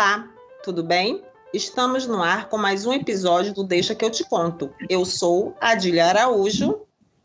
Olá, tudo bem? Estamos no ar com mais um episódio do Deixa que eu te conto. Eu sou Adília Araújo.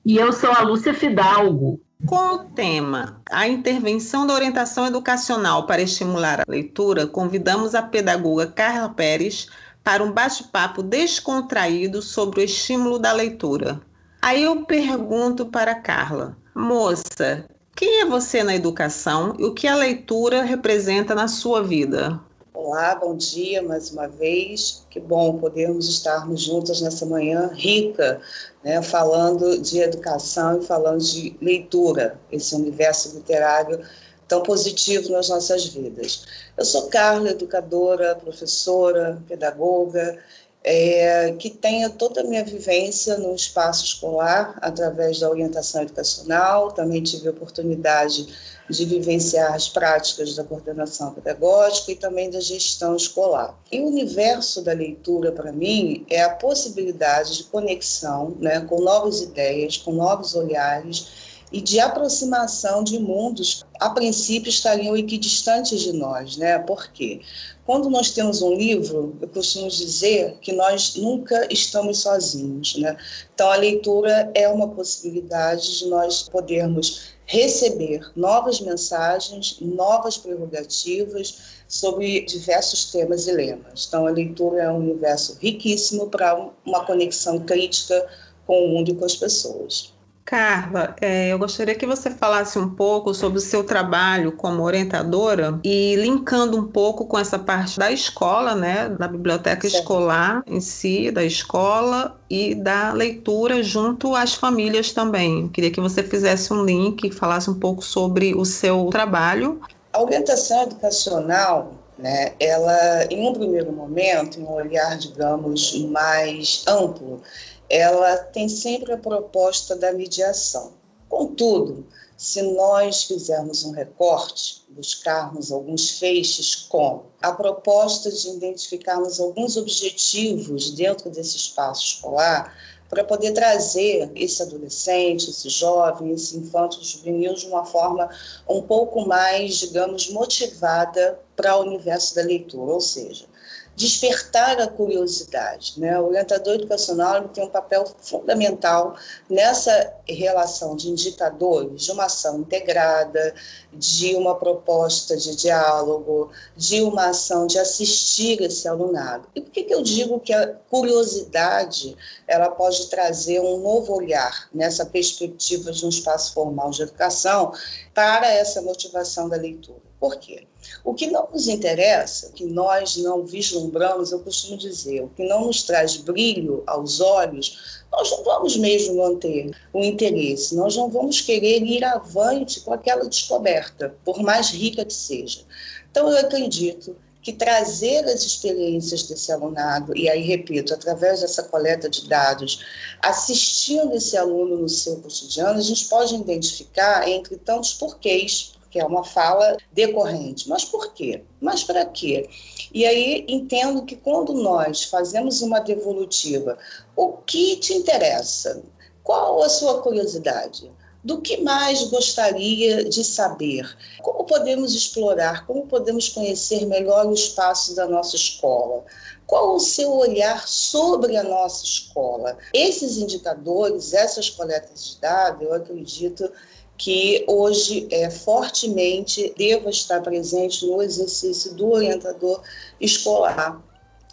E eu sou a Lúcia Fidalgo. Com o tema A intervenção da orientação educacional para estimular a leitura, convidamos a pedagoga Carla Pérez para um bate-papo descontraído sobre o estímulo da leitura. Aí eu pergunto para Carla, moça, quem é você na educação e o que a leitura representa na sua vida? Olá, bom dia mais uma vez. Que bom podermos estarmos juntas nessa manhã rica, né, falando de educação e falando de leitura, esse universo literário tão positivo nas nossas vidas. Eu sou Carla, educadora, professora, pedagoga, é, que tenha toda a minha vivência no espaço escolar, através da orientação educacional, também tive a oportunidade de vivenciar as práticas da coordenação pedagógica e também da gestão escolar. E o universo da leitura, para mim, é a possibilidade de conexão né, com novas ideias, com novos olhares e de aproximação de mundos a princípio estariam equidistantes de nós, né? Por quê? Quando nós temos um livro, eu costumo dizer que nós nunca estamos sozinhos, né? Então a leitura é uma possibilidade de nós podermos receber novas mensagens, novas prerrogativas sobre diversos temas e lemas. Então a leitura é um universo riquíssimo para uma conexão crítica com o mundo e com as pessoas. Carla, é, eu gostaria que você falasse um pouco sobre o seu trabalho como orientadora e linkando um pouco com essa parte da escola, né, da biblioteca certo. escolar em si, da escola e da leitura junto às famílias também. queria que você fizesse um link e falasse um pouco sobre o seu trabalho. A orientação educacional né, ela, em um primeiro momento, em um olhar, digamos, mais amplo, ela tem sempre a proposta da mediação. Contudo, se nós fizermos um recorte, buscarmos alguns feixes com a proposta de identificarmos alguns objetivos dentro desse espaço escolar, para poder trazer esse adolescente, esse jovem, esse infanto juvenil de uma forma um pouco mais, digamos, motivada para o universo da leitura, ou seja, despertar a curiosidade. Né? O orientador educacional tem um papel fundamental nessa relação de indicadores, de uma ação integrada, de uma proposta de diálogo, de uma ação de assistir esse alunado. E por que, que eu digo que a curiosidade ela pode trazer um novo olhar nessa perspectiva de um espaço formal de educação para essa motivação da leitura? Por quê? O que não nos interessa, o que nós não vislumbramos, eu costumo dizer, o que não nos traz brilho aos olhos, nós não vamos mesmo manter o interesse, nós não vamos querer ir avante com aquela descoberta, por mais rica que seja. Então, eu acredito que trazer as experiências desse alunado, e aí repito, através dessa coleta de dados, assistindo esse aluno no seu cotidiano, a gente pode identificar, entre tantos porquês, que é uma fala decorrente. Mas por quê? Mas para quê? E aí entendo que quando nós fazemos uma devolutiva, o que te interessa? Qual a sua curiosidade? Do que mais gostaria de saber? Como podemos explorar? Como podemos conhecer melhor o espaço da nossa escola? Qual o seu olhar sobre a nossa escola? Esses indicadores, essas coletas de dados, eu acredito que hoje é, fortemente deva estar presente no exercício do orientador escolar,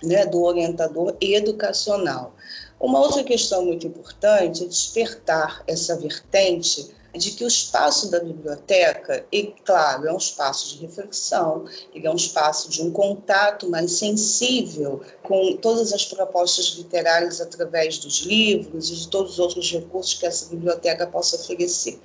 né, do orientador educacional. Uma outra questão muito importante é despertar essa vertente de que o espaço da biblioteca, e claro, é um espaço de reflexão, ele é um espaço de um contato mais sensível com todas as propostas literárias através dos livros e de todos os outros recursos que essa biblioteca possa oferecer.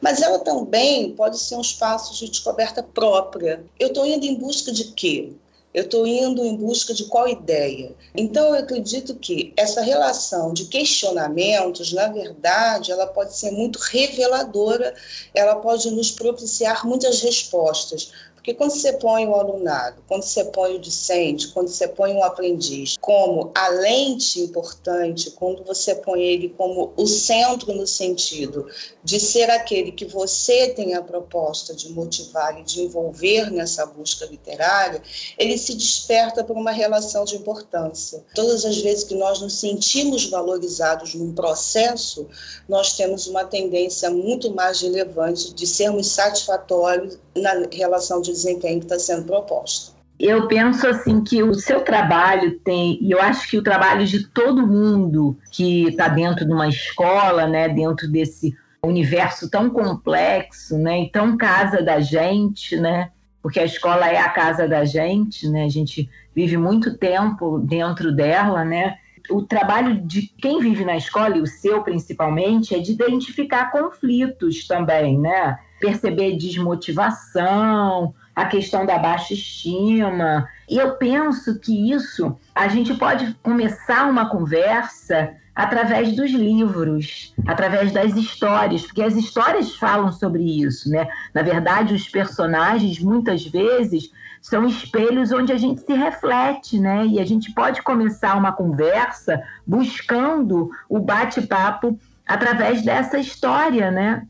Mas ela também pode ser um espaço de descoberta própria. Eu estou indo em busca de quê? Eu estou indo em busca de qual ideia? Então, eu acredito que essa relação de questionamentos, na verdade, ela pode ser muito reveladora, ela pode nos propiciar muitas respostas, Porque quando você põe o alunado, quando você põe o discente, quando você põe o aprendiz como a lente importante, quando você põe ele como o centro no sentido de ser aquele que você tem a proposta de motivar e de envolver nessa busca literária, ele se desperta por uma relação de importância. Todas as vezes que nós nos sentimos valorizados num processo, nós temos uma tendência muito mais relevante de sermos satisfatórios na relação de desempenho que está sendo proposta. Eu penso assim que o seu trabalho tem, e eu acho que o trabalho de todo mundo que está dentro de uma escola, né, dentro desse universo tão complexo, né, e tão casa da gente, né, porque a escola é a casa da gente, né, a gente vive muito tempo dentro dela, né, o trabalho de quem vive na escola, e o seu principalmente, é de identificar conflitos também, né? Perceber desmotivação, a questão da baixa estima. E eu penso que isso a gente pode começar uma conversa através dos livros, através das histórias, porque as histórias falam sobre isso, né? Na verdade, os personagens muitas vezes são espelhos onde a gente se reflete, né? E a gente pode começar uma conversa buscando o bate-papo através dessa história, né?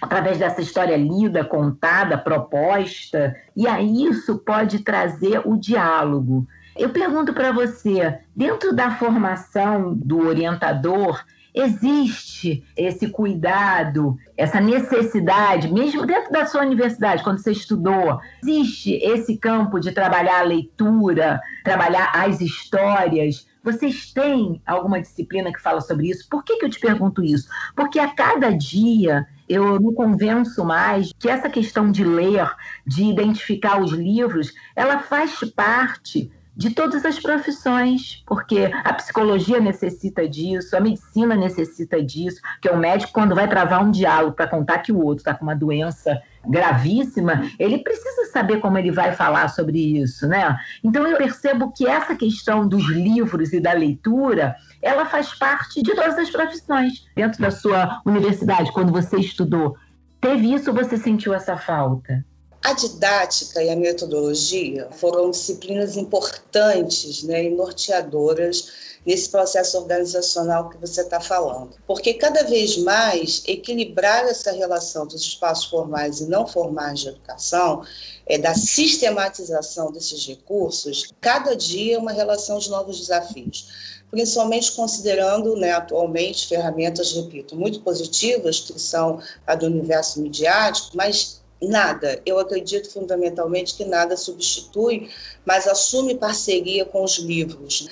Através dessa história lida, contada, proposta, e aí isso pode trazer o diálogo. Eu pergunto para você, dentro da formação do orientador, existe esse cuidado, essa necessidade, mesmo dentro da sua universidade, quando você estudou, existe esse campo de trabalhar a leitura, trabalhar as histórias. Vocês têm alguma disciplina que fala sobre isso? Por que, que eu te pergunto isso? Porque a cada dia eu me convenço mais que essa questão de ler, de identificar os livros, ela faz parte de todas as profissões, porque a psicologia necessita disso, a medicina necessita disso, que é o médico, quando vai travar um diálogo para contar que o outro está com uma doença gravíssima, ele precisa saber como ele vai falar sobre isso, né? Então eu percebo que essa questão dos livros e da leitura, ela faz parte de todas as profissões. Dentro da sua universidade, quando você estudou, teve isso ou você sentiu essa falta? A didática e a metodologia foram disciplinas importantes né, e norteadoras nesse processo organizacional que você está falando. Porque cada vez mais equilibrar essa relação dos espaços formais e não formais de educação, é, da sistematização desses recursos, cada dia é uma relação de novos desafios principalmente considerando né, atualmente ferramentas, repito, muito positivas, que são a do universo midiático, mas nada. Eu acredito fundamentalmente que nada substitui, mas assume parceria com os livros.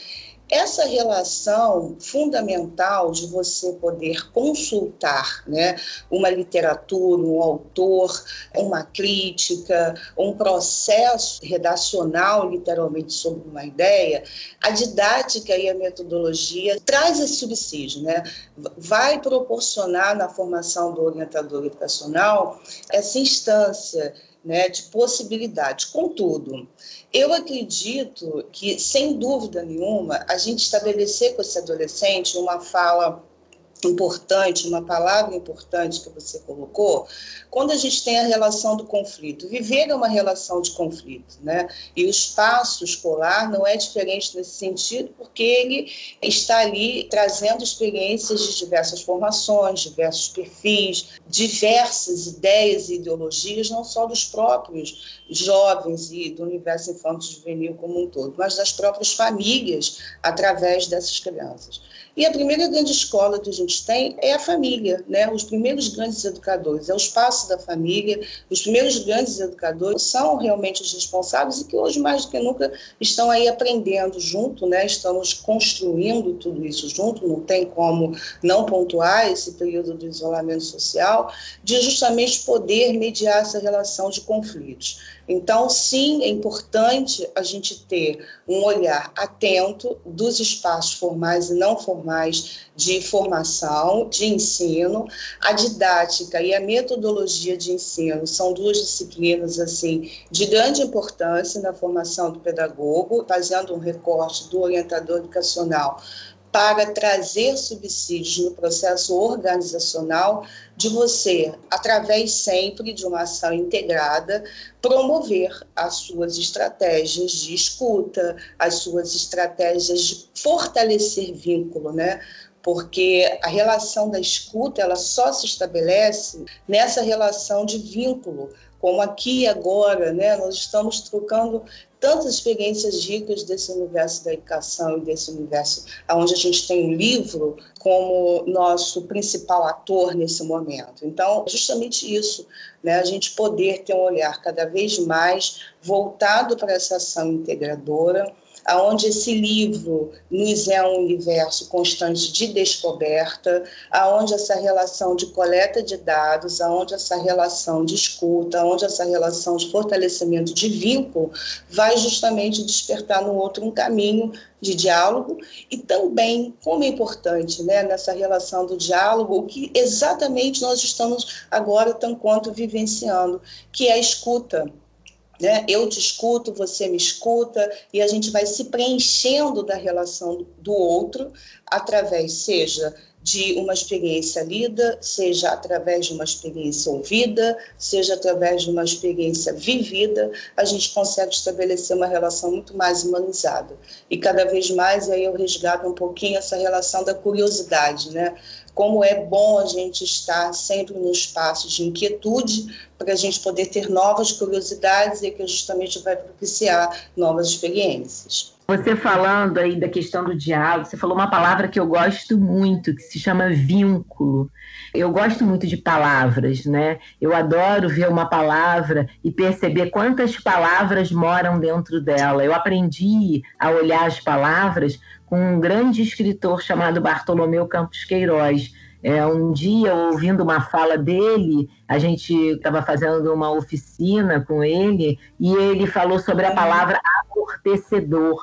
Essa relação fundamental de você poder consultar né, uma literatura, um autor, uma crítica, um processo redacional, literalmente, sobre uma ideia, a didática e a metodologia traz esse subsídio, né? vai proporcionar na formação do orientador educacional essa instância né, de possibilidade. Contudo, eu acredito que, sem dúvida nenhuma, a gente estabelecer com esse adolescente uma fala importante, uma palavra importante que você colocou, quando a gente tem a relação do conflito. Viver é uma relação de conflito, né? E o espaço escolar não é diferente nesse sentido, porque ele está ali trazendo experiências de diversas formações, diversos perfis, diversas ideias e ideologias, não só dos próprios jovens e do universo infanto-juvenil como um todo, mas das próprias famílias através dessas crianças. E a primeira grande escola que a gente tem é a família, né? Os primeiros grandes educadores, é o espaço da família. Os primeiros grandes educadores são realmente os responsáveis e que hoje mais do que nunca estão aí aprendendo junto, né? Estamos construindo tudo isso junto, não tem como não pontuar esse período do isolamento social, de justamente poder mediar essa relação de conflitos. Então, sim, é importante a gente ter um olhar atento dos espaços formais e não formais de formação, de ensino. A didática e a metodologia de ensino são duas disciplinas assim de grande importância na formação do pedagogo, fazendo um recorte do orientador educacional para trazer subsídios no processo organizacional de você, através sempre de uma ação integrada, promover as suas estratégias de escuta, as suas estratégias de fortalecer vínculo, né? porque a relação da escuta ela só se estabelece nessa relação de vínculo, como aqui e agora, né? Nós estamos trocando tantas experiências ricas desse universo da educação e desse universo onde a gente tem o livro como nosso principal ator nesse momento. Então, justamente isso, né, a gente poder ter um olhar cada vez mais voltado para essa ação integradora, aonde esse livro nos é um universo constante de descoberta, aonde essa relação de coleta de dados, aonde essa relação de escuta, aonde essa relação de fortalecimento de vínculo vai justamente despertar no outro um caminho de diálogo e também, como é importante né, nessa relação do diálogo, o que exatamente nós estamos agora, tão quanto, vivenciando, que é a escuta né? Eu te escuto, você me escuta, e a gente vai se preenchendo da relação do outro através, seja de uma experiência lida, seja através de uma experiência ouvida, seja através de uma experiência vivida, a gente consegue estabelecer uma relação muito mais humanizada. E cada vez mais aí eu resgato um pouquinho essa relação da curiosidade, né? Como é bom a gente estar sempre no espaço de inquietude para a gente poder ter novas curiosidades e que justamente vai propiciar novas experiências. Você falando aí da questão do diálogo, você falou uma palavra que eu gosto muito, que se chama vínculo. Eu gosto muito de palavras, né? Eu adoro ver uma palavra e perceber quantas palavras moram dentro dela. Eu aprendi a olhar as palavras com um grande escritor chamado Bartolomeu Campos Queiroz. É, um dia, ouvindo uma fala dele, a gente estava fazendo uma oficina com ele e ele falou sobre a palavra amortecedor.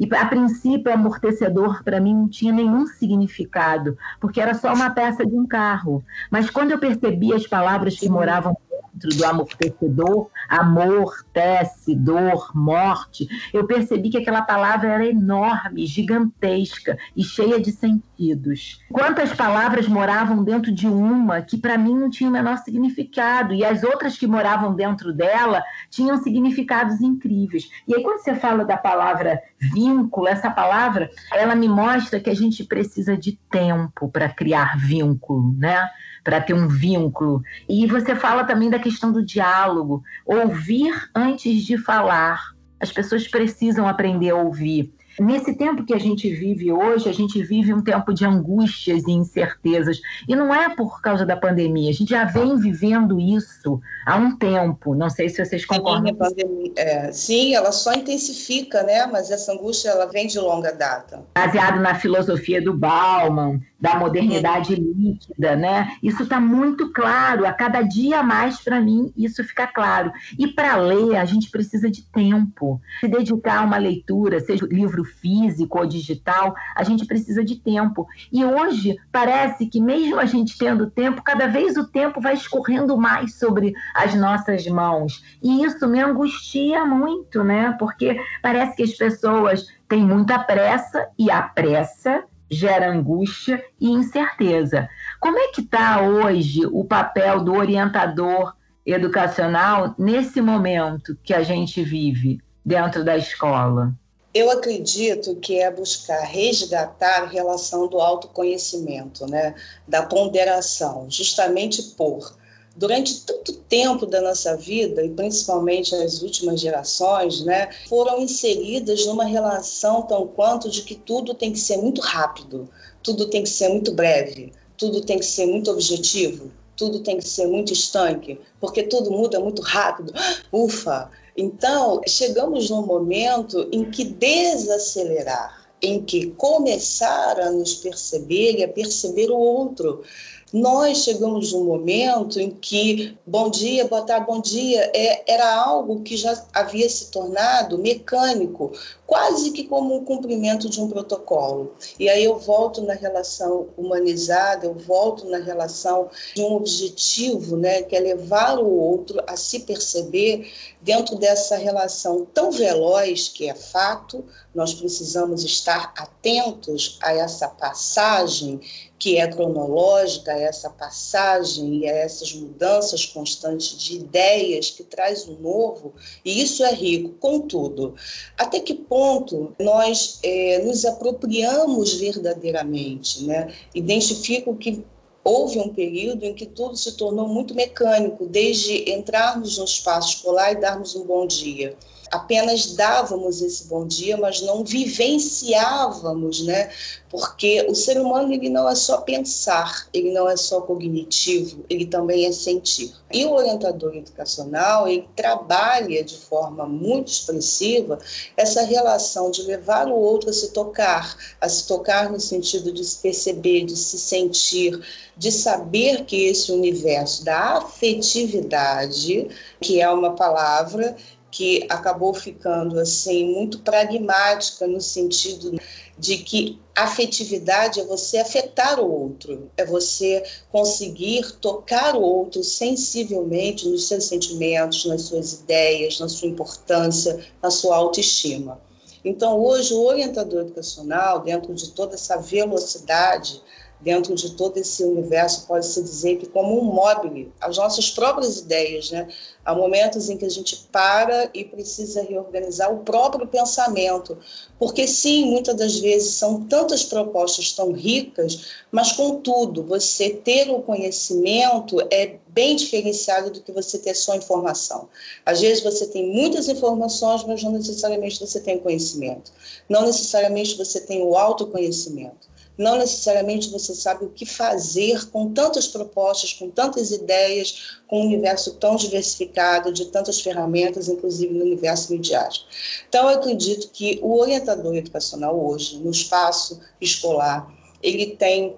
E a princípio, amortecedor para mim não tinha nenhum significado, porque era só uma peça de um carro. Mas quando eu percebi as palavras que moravam dentro do amortecedor, amor, tece, dor, morte, eu percebi que aquela palavra era enorme, gigantesca e cheia de sentidos. Quantas palavras moravam dentro de uma que para mim não tinha o menor significado e as outras que moravam dentro dela tinham significados incríveis. E aí quando você fala da palavra vínculo, essa palavra, ela me mostra que a gente precisa de tempo para criar vínculo, né? para ter um vínculo. E você fala também da questão do diálogo, ouvir antes de falar. As pessoas precisam aprender a ouvir. Nesse tempo que a gente vive hoje, a gente vive um tempo de angústias e incertezas. E não é por causa da pandemia, a gente já vem vivendo isso há um tempo. Não sei se vocês concordam. Sim, é, sim, ela só intensifica, né? Mas essa angústia ela vem de longa data. Baseado na filosofia do Bauman, da modernidade líquida, né? Isso está muito claro. A cada dia mais, para mim, isso fica claro. E para ler, a gente precisa de tempo. Se dedicar a uma leitura, seja livro físico ou digital, a gente precisa de tempo. E hoje parece que mesmo a gente tendo tempo, cada vez o tempo vai escorrendo mais sobre as nossas mãos. E isso me angustia muito, né? Porque parece que as pessoas têm muita pressa e a pressa gera angústia e incerteza. Como é que está hoje o papel do orientador educacional nesse momento que a gente vive dentro da escola? Eu acredito que é buscar resgatar a relação do autoconhecimento, né? da ponderação, justamente por durante tanto tempo da nossa vida, e principalmente as últimas gerações, né, foram inseridas numa relação tão quanto de que tudo tem que ser muito rápido, tudo tem que ser muito breve, tudo tem que ser muito objetivo, tudo tem que ser muito estanque, porque tudo muda muito rápido. Ufa! Então, chegamos num momento em que desacelerar, em que começar a nos perceber e a perceber o outro, nós chegamos num momento em que bom dia, boa tarde, bom dia é, era algo que já havia se tornado mecânico. quase que como um cumprimento de um protocolo. E aí eu volto na relação humanizada, eu volto na relação de um objetivo, né, que é levar o outro a se perceber dentro dessa relação tão veloz que é fato, nós precisamos estar atentos a essa passagem que é cronológica, essa passagem e essas mudanças constantes de ideias que traz o novo, e isso é rico. Contudo, até que ponto nós é, nos apropriamos verdadeiramente? Né? Identifico que houve um período em que tudo se tornou muito mecânico, desde entrarmos no espaço escolar e darmos um bom dia apenas dávamos esse bom dia, mas não vivenciávamos, né? Porque o ser humano ele não é só pensar, ele não é só cognitivo, ele também é sentir. E o orientador educacional, ele trabalha de forma muito expressiva essa relação de levar o outro a se tocar, a se tocar no sentido de se perceber, de se sentir, de saber que esse universo da afetividade, que é uma palavra que acabou ficando assim muito pragmática no sentido de que afetividade é você afetar o outro, é você conseguir tocar o outro sensivelmente nos seus sentimentos, nas suas ideias, na sua importância, na sua autoestima. Então, hoje, o orientador educacional, dentro de toda essa velocidade, dentro de todo esse universo, pode-se dizer que como um móvel, as nossas próprias ideias, né? Há momentos em que a gente para e precisa reorganizar o próprio pensamento, porque sim, muitas das vezes são tantas propostas tão ricas, mas contudo, você ter o conhecimento é bem diferenciado do que você ter só informação. Às vezes você tem muitas informações, mas não necessariamente você tem conhecimento. Não necessariamente você tem o autoconhecimento não necessariamente você sabe o que fazer com tantas propostas, com tantas ideias, com um universo tão diversificado, de tantas ferramentas, inclusive no universo midiático. Então, eu acredito que o orientador educacional hoje, no espaço escolar, ele tem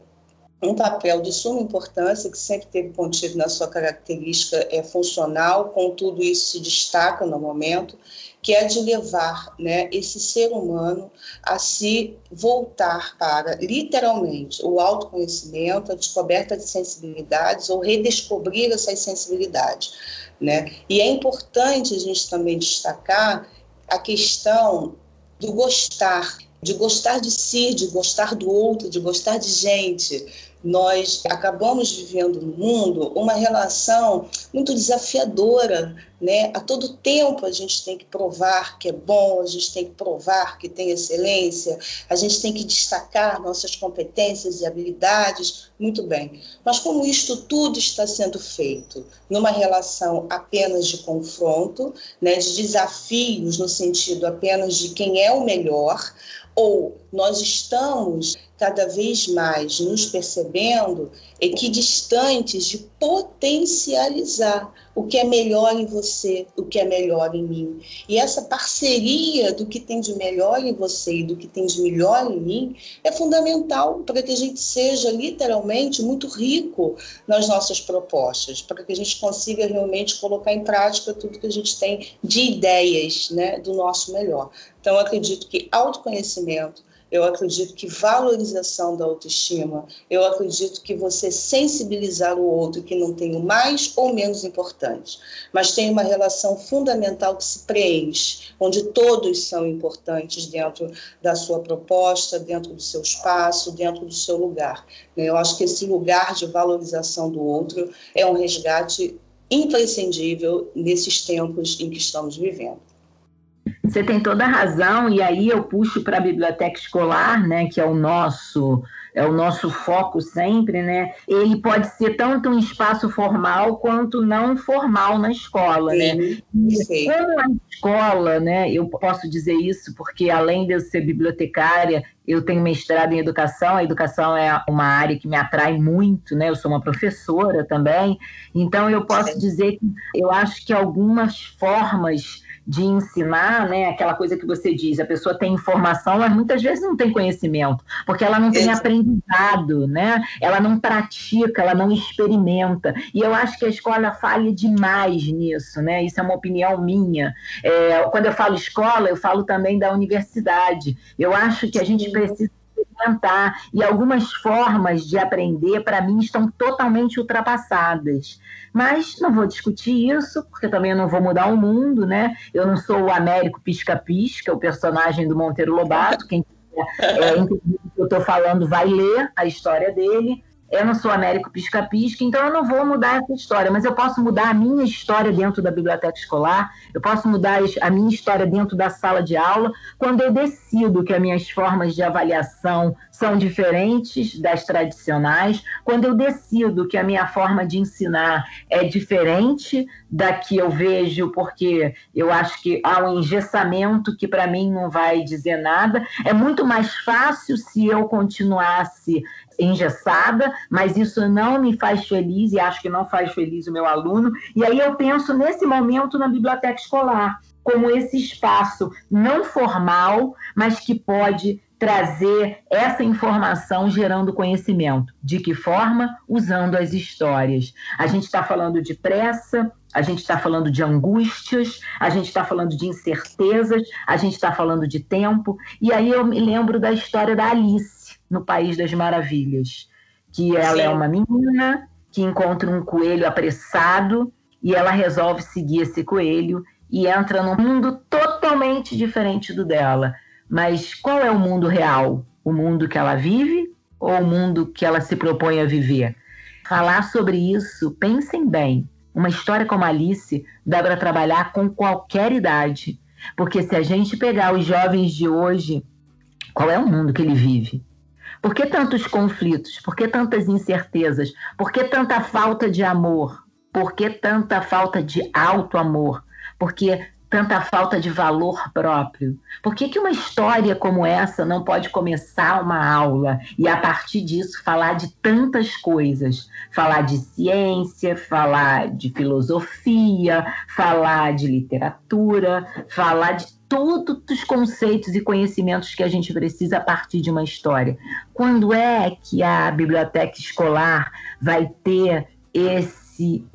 um papel de suma importância, que sempre teve contido na sua característica é, funcional, contudo isso se destaca no momento, que é de levar né, esse ser humano a se voltar para, literalmente, o autoconhecimento, a descoberta de sensibilidades ou redescobrir essas sensibilidades. Né? E é importante a gente também destacar a questão do gostar, de gostar de si, de gostar do outro, de gostar de gente, nós acabamos vivendo no mundo uma relação muito desafiadora, né? A todo tempo a gente tem que provar que é bom, a gente tem que provar que tem excelência, a gente tem que destacar nossas competências e habilidades, muito bem. Mas como isto tudo está sendo feito numa relação apenas de confronto, né, de desafios no sentido apenas de quem é o melhor, ou nós estamos cada vez mais nos percebendo equidistantes de potencializar o que é melhor em você, o que é melhor em mim. E essa parceria do que tem de melhor em você e do que tem de melhor em mim é fundamental para que a gente seja literalmente muito rico nas nossas propostas, para que a gente consiga realmente colocar em prática tudo que a gente tem de ideias né, do nosso melhor. Então, acredito que autoconhecimento, eu acredito que valorização da autoestima, eu acredito que você sensibilizar o outro que não tem o mais ou menos importante, mas tem uma relação fundamental que se preenche, onde todos são importantes dentro da sua proposta, dentro do seu espaço, dentro do seu lugar. Eu acho que esse lugar de valorização do outro é um resgate imprescindível nesses tempos em que estamos vivendo. Você tem toda a razão, e aí eu puxo para a biblioteca escolar, né, que é o nosso é o nosso foco sempre, né? Ele pode ser tanto um espaço formal quanto não formal na escola, sim, né? E como a escola, né? Eu posso dizer isso porque além de eu ser bibliotecária, eu tenho mestrado em educação, a educação é uma área que me atrai muito, né? Eu sou uma professora também, então eu posso dizer que eu acho que algumas formas de ensinar, né? Aquela coisa que você diz, a pessoa tem informação, mas muitas vezes não tem conhecimento, porque ela não tem aprendizado, né? Ela não pratica, ela não experimenta. E eu acho que a escola falha demais nisso, né? Isso é uma opinião minha. É, quando eu falo escola, eu falo também da universidade. Eu acho que a gente precisa experimentar. E algumas formas de aprender, para mim, estão totalmente ultrapassadas. Mas não vou discutir isso, porque também não vou mudar o mundo, né? Eu não sou o Américo Pisca-Pisca, o personagem do Monteiro Lobato. Quem é, o que eu estou falando vai ler a história dele. Eu não sou Américo Pisca-Pisca, então eu não vou mudar essa história, mas eu posso mudar a minha história dentro da biblioteca escolar, eu posso mudar a minha história dentro da sala de aula, quando eu decido que as minhas formas de avaliação são diferentes das tradicionais, quando eu decido que a minha forma de ensinar é diferente da que eu vejo, porque eu acho que há um engessamento que para mim não vai dizer nada, é muito mais fácil se eu continuasse engessada, mas isso não me faz feliz e acho que não faz feliz o meu aluno. E aí eu penso nesse momento na biblioteca escolar, como esse espaço não formal, mas que pode trazer essa informação gerando conhecimento. De que forma? Usando as histórias. A gente está falando de pressa, a gente está falando de angústias, a gente está falando de incertezas, a gente está falando de tempo. E aí eu me lembro da história da Alice no País das Maravilhas, que ela é Sim. é uma menina que encontra um coelho apressado e ela resolve seguir esse coelho e entra num mundo totalmente diferente do dela. Mas qual é o mundo real? O mundo que ela vive ou o mundo que ela se propõe a viver? Falar sobre isso, pensem bem. Uma história como Alice dá para trabalhar com qualquer idade. Porque se a gente pegar os jovens de hoje, qual é o mundo que ele vive? Por que tantos conflitos? Por que tantas incertezas? Por que tanta falta de amor? Por que tanta falta de alto amor? Por que tanta falta de valor próprio? Por que, que uma história como essa não pode começar uma aula e, a partir disso, falar de tantas coisas? Falar de ciência, falar de filosofia, falar de literatura, falar de todos os conceitos e conhecimentos que a gente precisa a partir de uma história. Quando é que a biblioteca escolar vai ter esse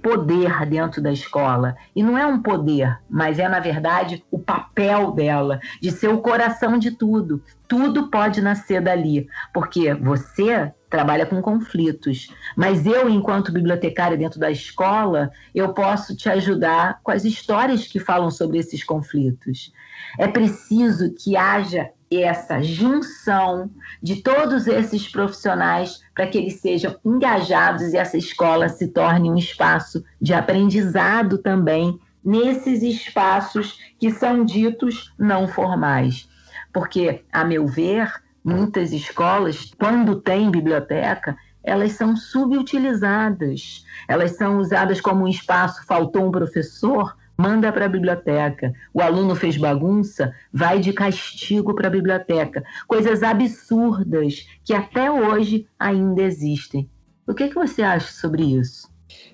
poder dentro da escola? E não é um poder, mas é, na verdade, o papel dela, de ser o coração de tudo. Tudo pode nascer dali, porque você trabalha com conflitos. Mas eu, enquanto bibliotecária dentro da escola, eu posso te ajudar com as histórias que falam sobre esses conflitos. É preciso que haja essa junção de todos esses profissionais para que eles sejam engajados e essa escola se torne um espaço de aprendizado também nesses espaços que são ditos não formais. Porque, a meu ver, muitas escolas, quando tem biblioteca, elas são subutilizadas. Elas são usadas como um espaço, faltou um professor, manda para a biblioteca. O aluno fez bagunça, vai de castigo para a biblioteca. Coisas absurdas que até hoje ainda existem. O que, que você acha sobre isso?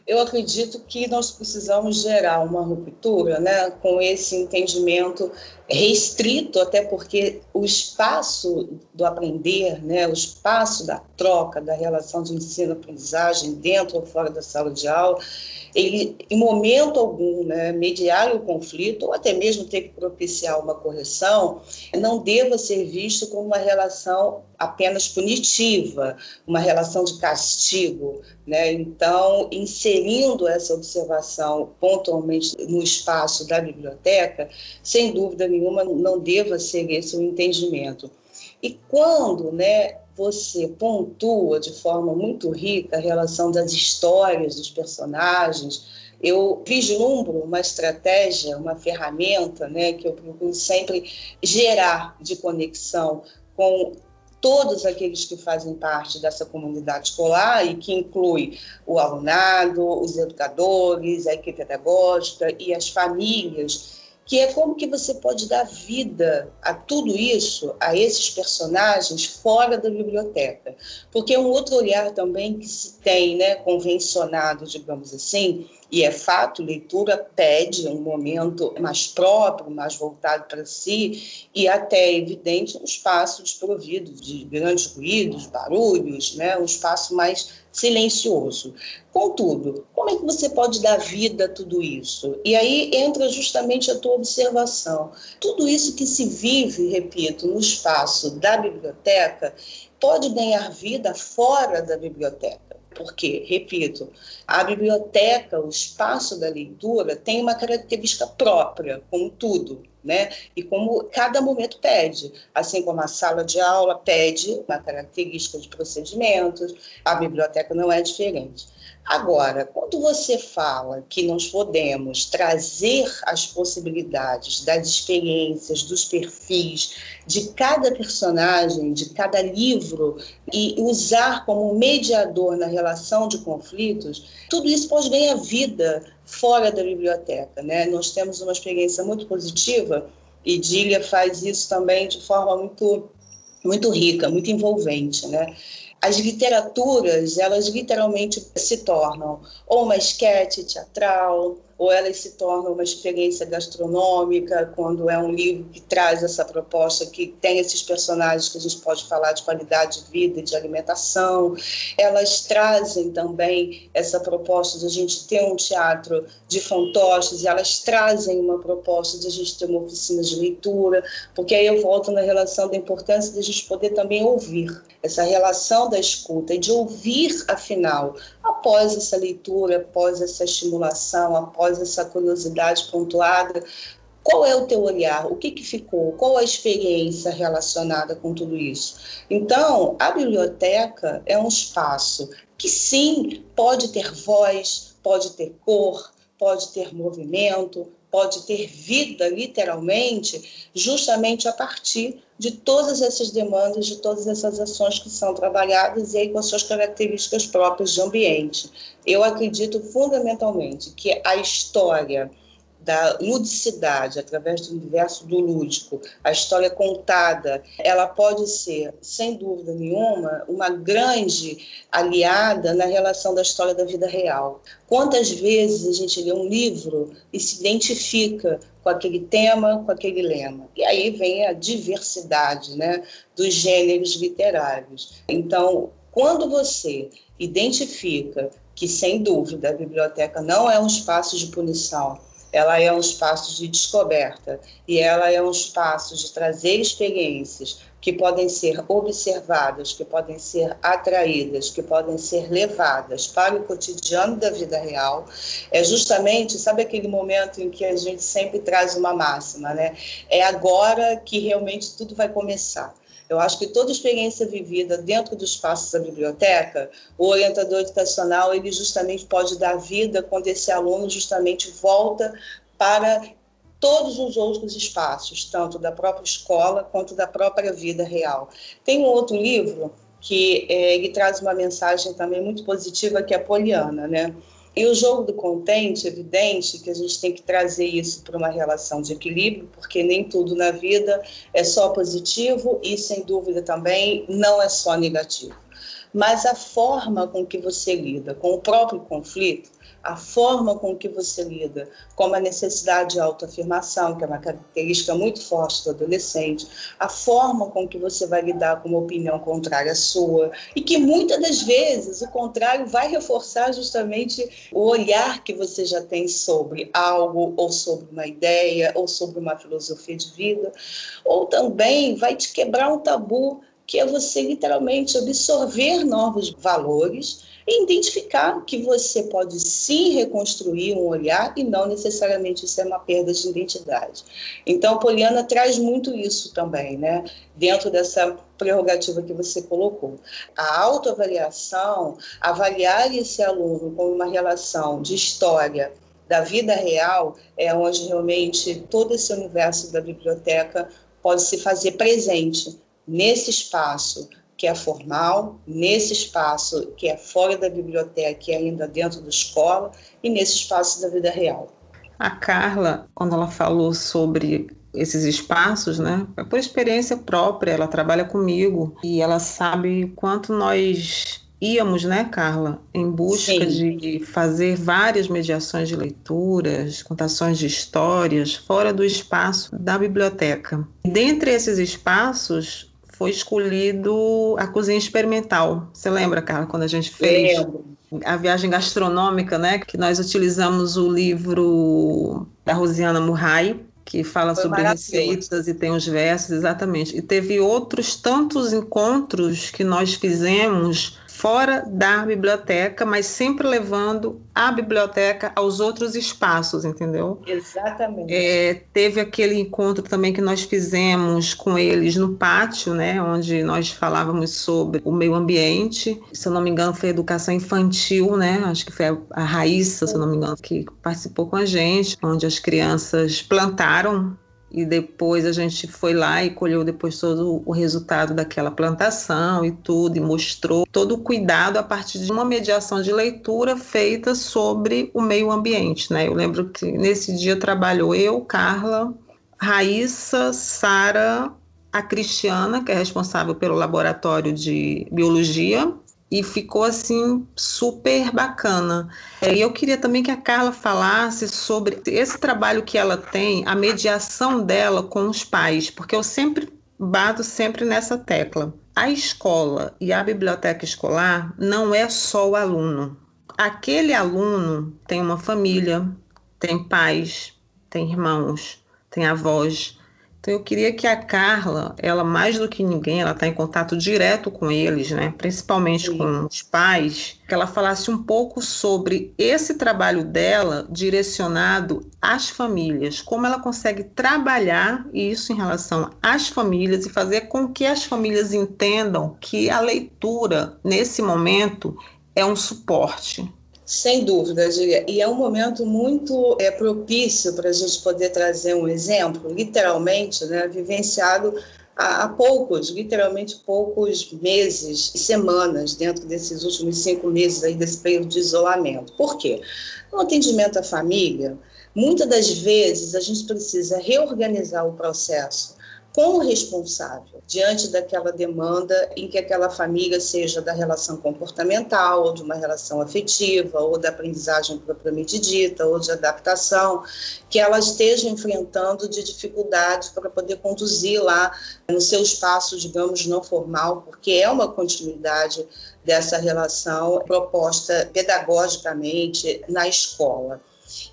eu acredito que nós precisamos gerar uma ruptura né, com esse entendimento restrito, até porque o espaço do aprender, né, o espaço da troca, da relação de ensino-aprendizagem dentro ou fora da sala de aula, ele, em momento algum, né, mediar o conflito ou até mesmo ter que propiciar uma correção, não deva ser visto como uma relação apenas punitiva, uma relação de castigo. Né? Então, inserindo essa observação pontualmente no espaço da biblioteca, sem dúvida nenhuma, não deva ser esse o entendimento. E quando né, você pontua de forma muito rica a relação das histórias dos personagens, eu vislumbro uma estratégia, uma ferramenta né, que eu procuro sempre gerar de conexão com todos aqueles que fazem parte dessa comunidade escolar e que inclui o alunado, os educadores, a equipe pedagógica e as famílias que é como que você pode dar vida a tudo isso, a esses personagens fora da biblioteca. Porque é um outro olhar também que se tem, né, convencionado, digamos assim, e é fato, leitura pede um momento mais próprio, mais voltado para si, e até, evidente, um espaço desprovido de grandes ruídos, barulhos, né? um espaço mais silencioso. Contudo, como é que você pode dar vida a tudo isso? E aí entra justamente a tua observação. Tudo isso que se vive, repito, no espaço da biblioteca, pode ganhar vida fora da biblioteca. Porque, repito, a biblioteca, o espaço da leitura, tem uma característica própria, como tudo, né? E como cada momento pede, assim como a sala de aula pede uma característica de procedimentos, a biblioteca não é diferente. Agora, quando você fala que nós podemos trazer as possibilidades das experiências, dos perfis de cada personagem, de cada livro e usar como mediador na relação de conflitos, tudo isso pode ganhar vida fora da biblioteca, né? Nós temos uma experiência muito positiva e Dília faz isso também de forma muito muito rica, muito envolvente, né? As literaturas, elas literalmente se tornam ou uma esquete teatral, ou elas se tornam uma experiência gastronômica, quando é um livro que traz essa proposta, que tem esses personagens que a gente pode falar de qualidade de vida de alimentação. Elas trazem também essa proposta de a gente ter um teatro de fantoches, elas trazem uma proposta de a gente ter uma oficina de leitura, porque aí eu volto na relação da importância de a gente poder também ouvir, essa relação da escuta e de ouvir, afinal, após essa leitura, após essa estimulação, após essa curiosidade pontuada, qual é o teu olhar? O que, que ficou? Qual a experiência relacionada com tudo isso? Então, a biblioteca é um espaço que sim pode ter voz, pode ter cor, pode ter movimento, pode ter vida, literalmente, justamente a partir de todas essas demandas, de todas essas ações que são trabalhadas e aí com as suas características próprias de ambiente. Eu acredito fundamentalmente que a história da ludicidade, através do universo do lúdico, a história contada, ela pode ser, sem dúvida nenhuma, uma grande aliada na relação da história da vida real. Quantas vezes a gente lê um livro e se identifica com aquele tema, com aquele lema? E aí vem a diversidade né, dos gêneros literários. Então, quando você identifica que, sem dúvida, a biblioteca não é um espaço de punição, ela é um espaço de descoberta e ela é um espaço de trazer experiências que podem ser observadas, que podem ser atraídas, que podem ser levadas para o cotidiano da vida real, é justamente, sabe aquele momento em que a gente sempre traz uma máxima, né? É agora que realmente tudo vai começar. Eu acho que toda experiência vivida dentro do espaço da biblioteca, o orientador educacional, ele justamente pode dar vida quando esse aluno justamente volta para todos os outros espaços, tanto da própria escola quanto da própria vida real. Tem um outro livro que é, ele traz uma mensagem também muito positiva que é a Poliana, né? E o jogo do contente, evidente que a gente tem que trazer isso para uma relação de equilíbrio, porque nem tudo na vida é só positivo e, sem dúvida, também não é só negativo. Mas a forma com que você lida com o próprio conflito a forma com que você lida, como a necessidade de autoafirmação, que é uma característica muito forte do adolescente, a forma com que você vai lidar com uma opinião contrária à sua, e que muitas das vezes o contrário vai reforçar justamente o olhar que você já tem sobre algo, ou sobre uma ideia, ou sobre uma filosofia de vida, ou também vai te quebrar um tabu que é você literalmente absorver novos valores e identificar que você pode sim reconstruir um olhar e não necessariamente isso é uma perda de identidade. Então, Poliana traz muito isso também, né? Dentro dessa prerrogativa que você colocou. A autoavaliação, avaliar esse aluno com uma relação de história da vida real, é onde realmente todo esse universo da biblioteca pode se fazer presente nesse espaço que é formal, nesse espaço que é fora da biblioteca e ainda dentro da escola, e nesse espaço da vida real. A Carla, quando ela falou sobre esses espaços, né? Por experiência própria, ela trabalha comigo e ela sabe quanto nós íamos, né, Carla, em busca Sim. de fazer várias mediações de leituras, contações de histórias fora do espaço da biblioteca. Dentre esses espaços foi escolhido a cozinha experimental. Você lembra, Carla, quando a gente fez Lembro. a viagem gastronômica, né, que nós utilizamos o livro da Rosiana Murray, que fala Foi sobre receitas e tem os versos, exatamente. E teve outros tantos encontros que nós fizemos fora da biblioteca, mas sempre levando a biblioteca aos outros espaços, entendeu? Exatamente. É, teve aquele encontro também que nós fizemos com eles no pátio, né, onde nós falávamos sobre o meio ambiente. Se eu não me engano, foi educação infantil, né? Acho que foi a Raíssa, se eu não me engano, que participou com a gente, onde as crianças plantaram e depois a gente foi lá e colheu depois todo o resultado daquela plantação e tudo, e mostrou todo o cuidado a partir de uma mediação de leitura feita sobre o meio ambiente, né? Eu lembro que nesse dia trabalhou eu, Carla, Raíssa, Sara, a Cristiana, que é responsável pelo laboratório de biologia, e ficou assim super bacana. É, e eu queria também que a Carla falasse sobre esse trabalho que ela tem, a mediação dela com os pais, porque eu sempre bato sempre nessa tecla. A escola e a biblioteca escolar não é só o aluno. Aquele aluno tem uma família, tem pais, tem irmãos, tem avós, então eu queria que a Carla, ela mais do que ninguém, ela está em contato direto com eles, né? Principalmente Sim. com os pais, que ela falasse um pouco sobre esse trabalho dela direcionado às famílias, como ela consegue trabalhar isso em relação às famílias e fazer com que as famílias entendam que a leitura nesse momento é um suporte, sem dúvida, e é um momento muito é, propício para a gente poder trazer um exemplo, literalmente, né, vivenciado há, há poucos, literalmente poucos meses e semanas dentro desses últimos cinco meses aí desse período de isolamento. Por quê? No atendimento à família, muitas das vezes a gente precisa reorganizar o processo com o responsável diante daquela demanda em que aquela família seja da relação comportamental, ou de uma relação afetiva, ou da aprendizagem propriamente dita, ou de adaptação, que ela esteja enfrentando de dificuldades para poder conduzir lá no seu espaço, digamos, não formal, porque é uma continuidade dessa relação proposta pedagogicamente na escola.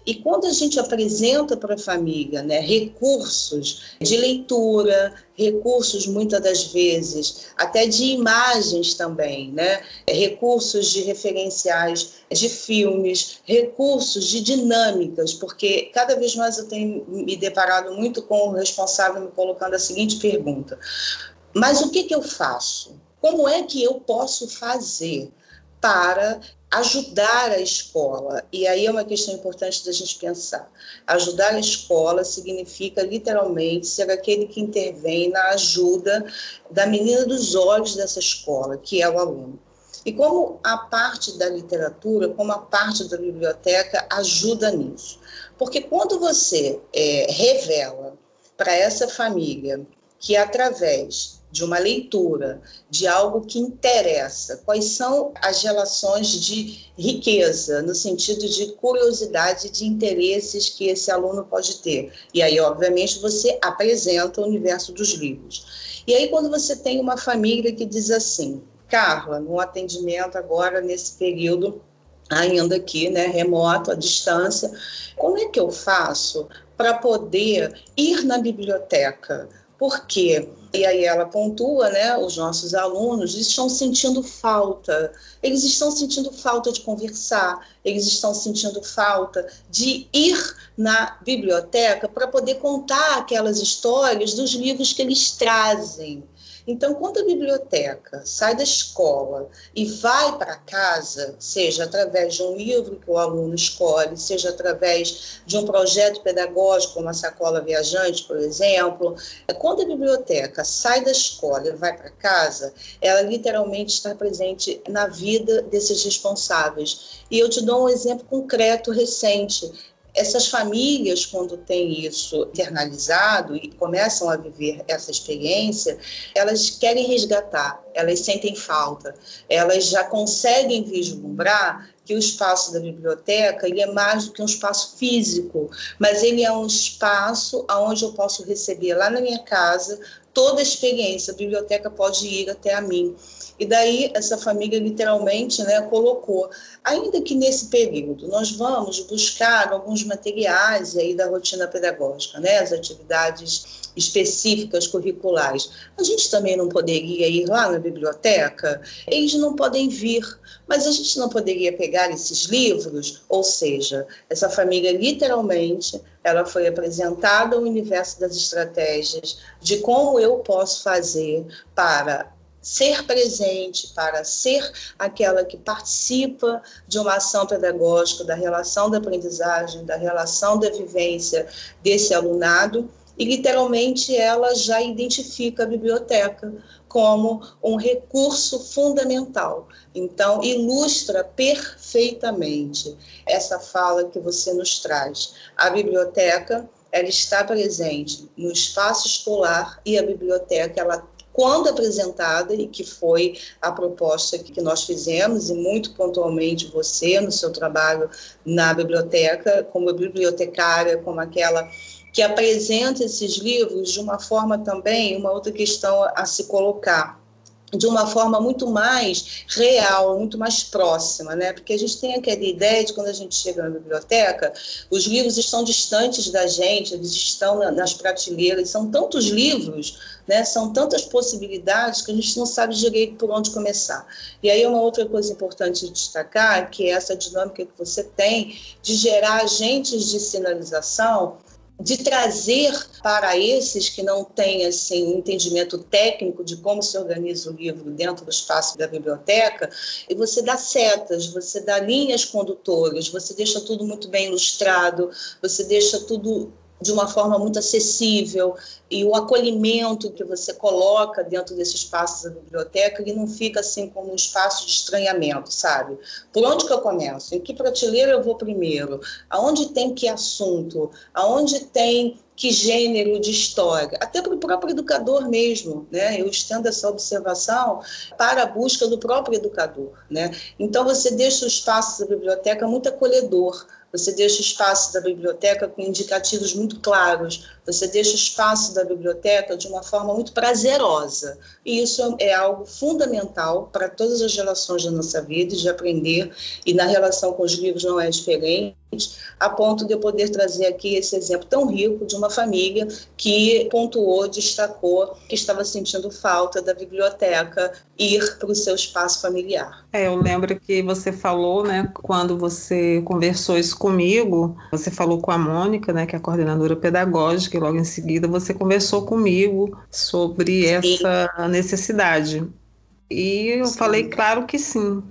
E quando a gente apresenta para a família né, recursos de leitura, recursos muitas das vezes até de imagens também, né, recursos de referenciais de filmes, recursos de dinâmicas, porque cada vez mais eu tenho me deparado muito com o responsável me colocando a seguinte pergunta: mas o que, que eu faço? Como é que eu posso fazer para ajudar a escola. E aí é uma questão importante da gente pensar. Ajudar a escola significa literalmente ser aquele que intervém na ajuda da menina dos olhos dessa escola, que é o aluno. E como a parte da literatura, como a parte da biblioteca ajuda nisso. Porque quando você é, revela para essa família que através de uma leitura, de algo que interessa. Quais são as relações de riqueza, no sentido de curiosidade, de interesses que esse aluno pode ter? E aí, obviamente, você apresenta o universo dos livros. E aí, quando você tem uma família que diz assim, Carla, no atendimento agora, nesse período ainda aqui, né, remoto, à distância, como é que eu faço para poder ir na biblioteca? Por quê? E aí ela pontua, né, os nossos alunos estão sentindo falta, eles estão sentindo falta de conversar, eles estão sentindo falta de ir na biblioteca para poder contar aquelas histórias dos livros que eles trazem. Então, quando a biblioteca sai da escola e vai para casa, seja através de um livro que o aluno escolhe, seja através de um projeto pedagógico, como a Sacola Viajante, por exemplo, quando a biblioteca sai da escola e vai para casa, ela literalmente está presente na vida desses responsáveis. E eu te dou um exemplo concreto, recente Essas famílias, quando têm isso internalizado e começam a viver essa experiência, elas querem resgatar, elas sentem falta, elas já conseguem vislumbrar que o espaço da biblioteca ele é mais do que um espaço físico, mas ele é um espaço onde eu posso receber lá na minha casa toda a experiência. A biblioteca pode ir até a mim. E daí essa família literalmente né, colocou, ainda que nesse período nós vamos buscar alguns materiais aí da rotina pedagógica, né, as atividades específicas curriculares, a gente também não poderia ir lá na biblioteca? Eles não podem vir, mas a gente não poderia pegar esses livros? Ou seja, essa família literalmente ela foi apresentada ao universo das estratégias de como eu posso fazer para ser presente, para ser aquela que participa de uma ação pedagógica, da relação da aprendizagem, da relação da vivência desse alunado, e literalmente ela já identifica a biblioteca como um recurso fundamental. Então, ilustra perfeitamente essa fala que você nos traz. A biblioteca ela está presente no espaço escolar e a biblioteca ela quando apresentada, e que foi a proposta que nós fizemos, e muito pontualmente você, no seu trabalho na biblioteca, como bibliotecária, como aquela que apresenta esses livros de uma forma também, uma outra questão a se colocar de uma forma muito mais real, muito mais próxima, né? Porque a gente tem aquela ideia de quando a gente chega na biblioteca, os livros estão distantes da gente, eles estão nas prateleiras, são tantos livros, né? São tantas possibilidades que a gente não sabe direito por onde começar. E aí uma outra coisa importante de destacar, que é essa dinâmica que você tem de gerar agentes de sinalização de trazer para esses que não têm assim um entendimento técnico de como se organiza o livro dentro do espaço da biblioteca, e você dá setas, você dá linhas condutoras, você deixa tudo muito bem ilustrado, você deixa tudo de uma forma muito acessível e o acolhimento que você coloca dentro desse espaço da biblioteca, ele não fica assim como um espaço de estranhamento, sabe? Por onde que eu começo? Em que prateleira eu vou primeiro? Aonde tem que assunto? Aonde tem que gênero de história? Até para o próprio educador mesmo, né? Eu estendo essa observação para a busca do próprio educador, né? Então você deixa o espaço da biblioteca muito acolhedor, você deixa o espaço da biblioteca com indicativos muito claros, você deixa o espaço da biblioteca de uma forma muito prazerosa. E isso é algo fundamental para todas as relações da nossa vida, de aprender, e na relação com os livros não é diferente a ponto de eu poder trazer aqui esse exemplo tão rico de uma família que pontuou, destacou que estava sentindo falta da biblioteca ir para o seu espaço familiar. É, eu lembro que você falou, né, quando você conversou isso comigo, você falou com a Mônica, né, que é a coordenadora pedagógica, e logo em seguida você conversou comigo sobre sim. essa necessidade. E eu sim. falei, claro que sim,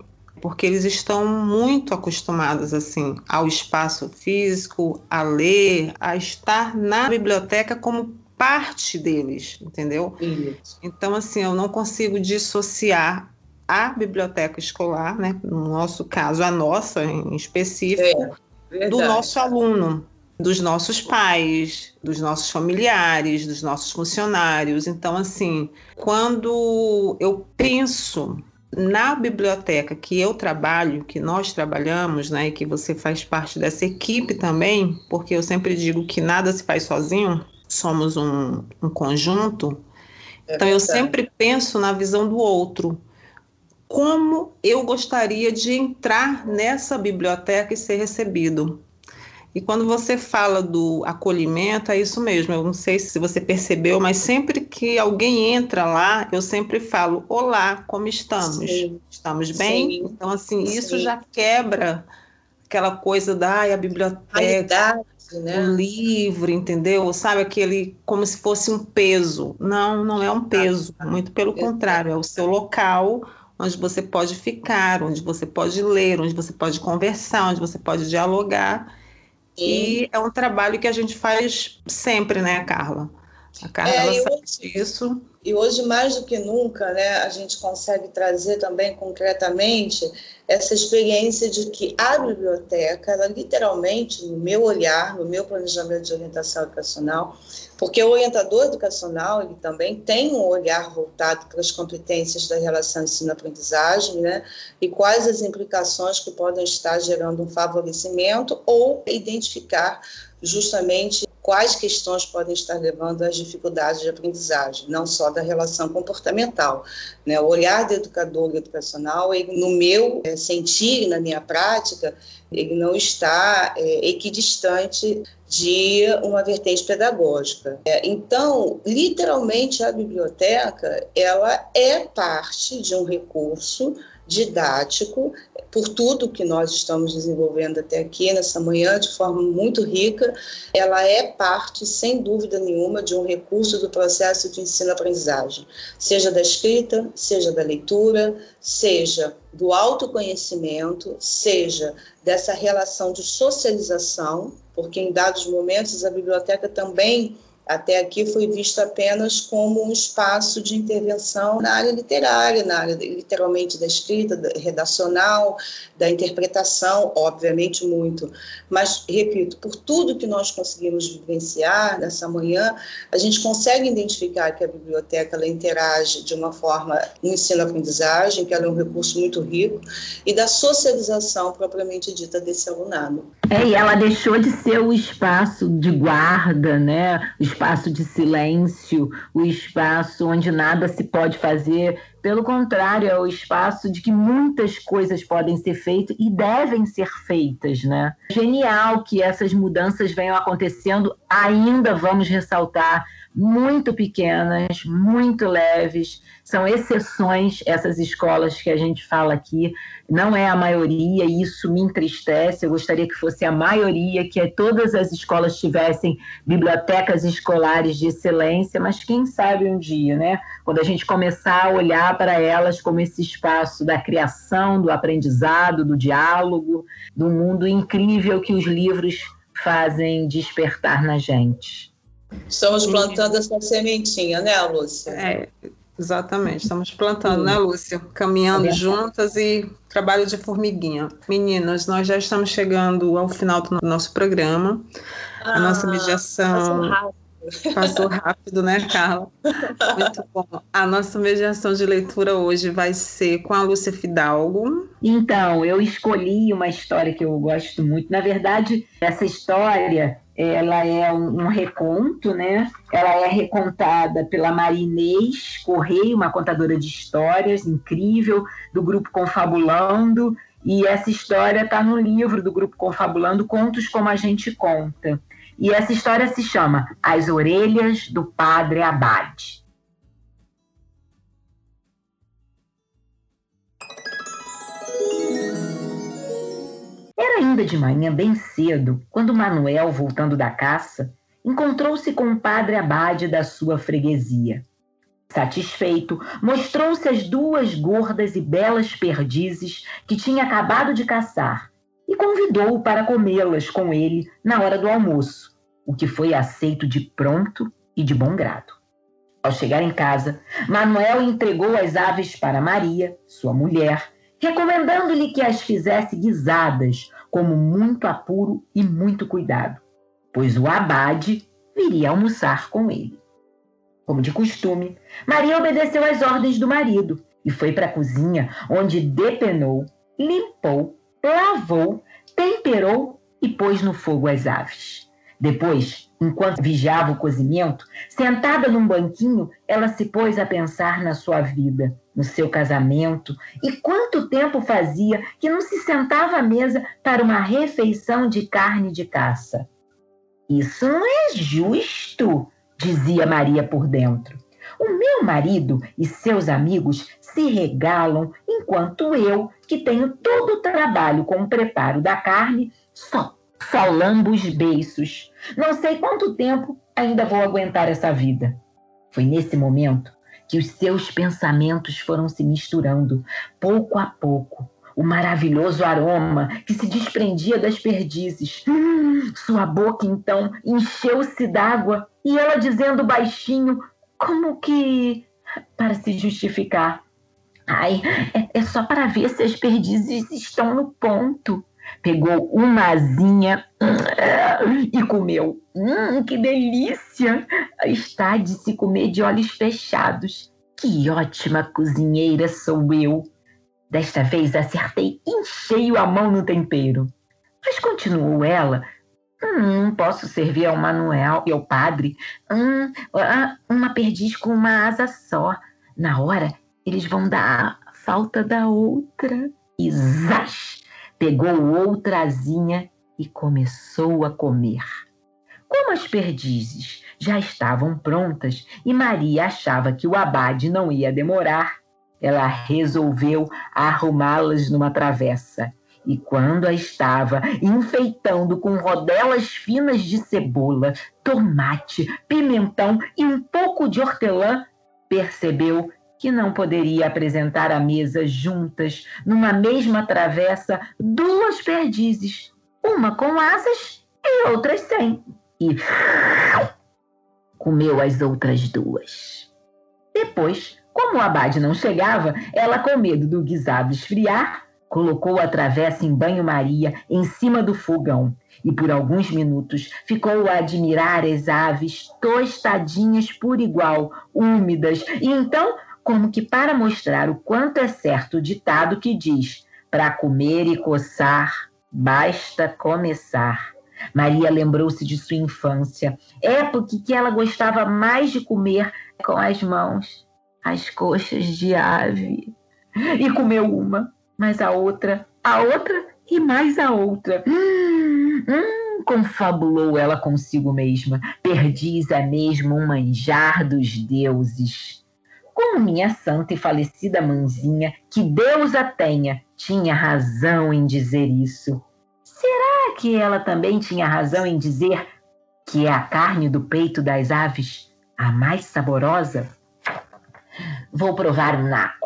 porque eles estão muito acostumados assim ao espaço físico, a ler, a estar na biblioteca como parte deles, entendeu? Isso. Então assim, eu não consigo dissociar a biblioteca escolar, né, no nosso caso a nossa em específico, é, do nosso aluno, dos nossos pais, dos nossos familiares, dos nossos funcionários. Então assim, quando eu penso na biblioteca que eu trabalho, que nós trabalhamos, né, e que você faz parte dessa equipe também, porque eu sempre digo que nada se faz sozinho, somos um, um conjunto. É então eu sempre penso na visão do outro. Como eu gostaria de entrar nessa biblioteca e ser recebido? E quando você fala do acolhimento, é isso mesmo. Eu não sei se você percebeu, mas sempre que alguém entra lá, eu sempre falo: Olá, como estamos? Sim. Estamos bem? Sim. Então, assim, Sim. isso já quebra aquela coisa da a biblioteca, né? o livro, entendeu? Sabe aquele como se fosse um peso. Não, não é um peso. Muito pelo contrário, é o seu local onde você pode ficar, onde você pode ler, onde você pode conversar, onde você pode dialogar e é um trabalho que a gente faz sempre, né, Carla? A Carla é, sabe hoje, disso. E hoje, mais do que nunca, né, a gente consegue trazer também concretamente essa experiência de que a biblioteca, ela literalmente, no meu olhar, no meu planejamento de orientação educacional, porque o orientador educacional ele também tem um olhar voltado para as competências da relação ensino-aprendizagem, né, e quais as implicações que podem estar gerando um favorecimento ou identificar justamente quais questões podem estar levando às dificuldades de aprendizagem, não só da relação comportamental. Né? O olhar do educador educacional, ele, no meu é, sentir, na minha prática, ele não está é, equidistante de uma vertente pedagógica. É, então, literalmente, a biblioteca ela é parte de um recurso didático por tudo que nós estamos desenvolvendo até aqui nessa manhã de forma muito rica, ela é parte, sem dúvida nenhuma, de um recurso do processo de ensino-aprendizagem, seja da escrita, seja da leitura, seja do autoconhecimento, seja dessa relação de socialização, porque em dados momentos a biblioteca também até aqui foi visto apenas como um espaço de intervenção na área literária, na área literalmente da escrita, da, redacional, da interpretação, obviamente muito. Mas, repito, por tudo que nós conseguimos vivenciar nessa manhã, a gente consegue identificar que a biblioteca ela interage de uma forma no ensino-aprendizagem, que ela é um recurso muito rico, e da socialização propriamente dita desse alunado. É, e ela deixou de ser o espaço de guarda, né? O espaço de silêncio, o espaço onde nada se pode fazer. Pelo contrário, é o espaço de que muitas coisas podem ser feitas e devem ser feitas, né? Genial que essas mudanças venham acontecendo, ainda vamos ressaltar, muito pequenas, muito leves, são exceções essas escolas que a gente fala aqui, não é a maioria, e isso me entristece. Eu gostaria que fosse a maioria, que todas as escolas tivessem bibliotecas escolares de excelência, mas quem sabe um dia, né? Quando a gente começar a olhar para elas como esse espaço da criação, do aprendizado, do diálogo, do mundo incrível que os livros fazem despertar na gente. Estamos plantando essa sementinha, né, Lúcia? É, Exatamente, estamos plantando, né, Lúcia? Caminhando é juntas e trabalho de formiguinha. Meninas, nós já estamos chegando ao final do nosso programa. Ah, a nossa mediação. Passou rápido. Passou rápido, né, Carla? Muito bom. A nossa mediação de leitura hoje vai ser com a Lúcia Fidalgo. Então, eu escolhi uma história que eu gosto muito. Na verdade, essa história ela é um, reconto, né? Ela é recontada pela Marinês Correia, uma contadora de histórias incrível, do grupo Confabulando, e essa história está no livro do grupo Confabulando, Contos Como a Gente Conta. E essa história se chama As Orelhas do Padre Abade. Era ainda de manhã bem cedo, quando Manuel, voltando da caça, encontrou-se com o padre abade da sua freguesia. Satisfeito, mostrou-se as duas gordas e belas perdizes que tinha acabado de caçar e convidou-o para comê-las com ele na hora do almoço, o que foi aceito de pronto e de bom grado. Ao chegar em casa, Manuel entregou as aves para Maria, sua mulher, recomendando-lhe que as fizesse guisadas, como muito apuro e muito cuidado, pois o abade viria almoçar com ele. Como de costume, Maria obedeceu às ordens do marido e foi para a cozinha, onde depenou, limpou, lavou, temperou e pôs no fogo as aves. Depois, enquanto vigiava o cozimento, sentada num banquinho, ela se pôs a pensar na sua vida no seu casamento e quanto tempo fazia que não se sentava à mesa para uma refeição de carne de caça. Isso não é justo, dizia Maria por dentro. O meu marido e seus amigos se regalam, enquanto eu, que tenho todo o trabalho com o preparo da carne, só, lambo os beiços. Não sei quanto tempo ainda vou aguentar essa vida. Foi nesse momento que os seus pensamentos foram se misturando, pouco a pouco. O maravilhoso aroma que se desprendia das perdizes. Hum, sua boca então encheu-se d'água e ela dizendo baixinho, como que para se justificar. Ai, é, é só para ver se as perdizes estão no ponto. Pegou uma asinha e comeu. Hum, que delícia! Está de se comer de olhos fechados. Que ótima cozinheira sou eu! Desta vez acertei em cheio a mão no tempero. Mas continuou ela. Hum, posso servir ao Manuel e ao padre. Hum, uma perdiz com uma asa só. Na hora, eles vão dar falta da outra. E zás! Pegou outra asinha e começou a comer. Como as perdizes já estavam prontas e Maria achava que o abade não ia demorar, ela resolveu arrumá-las numa travessa. E quando a estava enfeitando com rodelas finas de cebola, tomate, pimentão e um pouco de hortelã, percebeu que não poderia apresentar à mesa juntas, numa mesma travessa, duas perdizes, uma com asas e outras sem. E comeu as outras duas. Depois como o abade não chegava, ela, com medo do guisado esfriar, colocou a travessa em banho-maria em cima do fogão e por alguns minutos ficou a admirar as aves tostadinhas por igual, úmidas, e então, como que para mostrar o quanto é certo o ditado que diz: para comer e coçar, basta começar. Maria lembrou-se de sua infância, época que ela gostava mais de comer com as mãos as coxas de ave. E comeu uma, mas a outra, a outra e mais a outra. Hum, hum, confabulou ela consigo mesma. Perdiz é mesmo um manjar dos deuses. Como minha santa e falecida mãezinha, que Deus a tenha, tinha razão em dizer isso. Será que ela também tinha razão em dizer que é a carne do peito das aves a mais saborosa? Vou provar o naco.